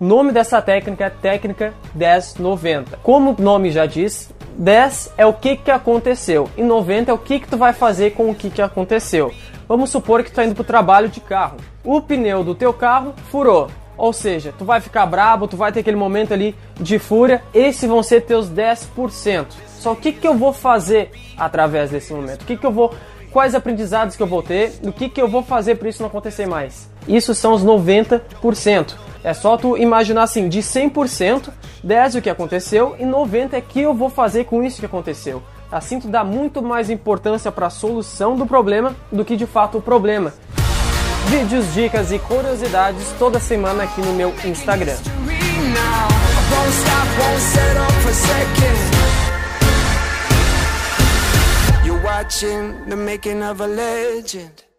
O nome dessa técnica é técnica 1090. Como o nome já diz, 10 é o que, que aconteceu e 90 é o que, que tu vai fazer com o que, que aconteceu. Vamos supor que tu tá indo pro trabalho de carro. O pneu do teu carro furou. Ou seja, tu vai ficar brabo, tu vai ter aquele momento ali de fúria. Esses vão ser teus 10%. Só o que, que eu vou fazer através desse momento? O que, que eu vou. Quais aprendizados que eu vou ter? O que, que eu vou fazer para isso não acontecer mais? Isso são os 90%. É só tu imaginar assim, de 100%, 10 é o que aconteceu e 90 é que eu vou fazer com isso que aconteceu. Assim tu dá muito mais importância para a solução do problema do que de fato o problema. Vídeos, dicas e curiosidades toda semana aqui no meu Instagram. watching the making of a legend.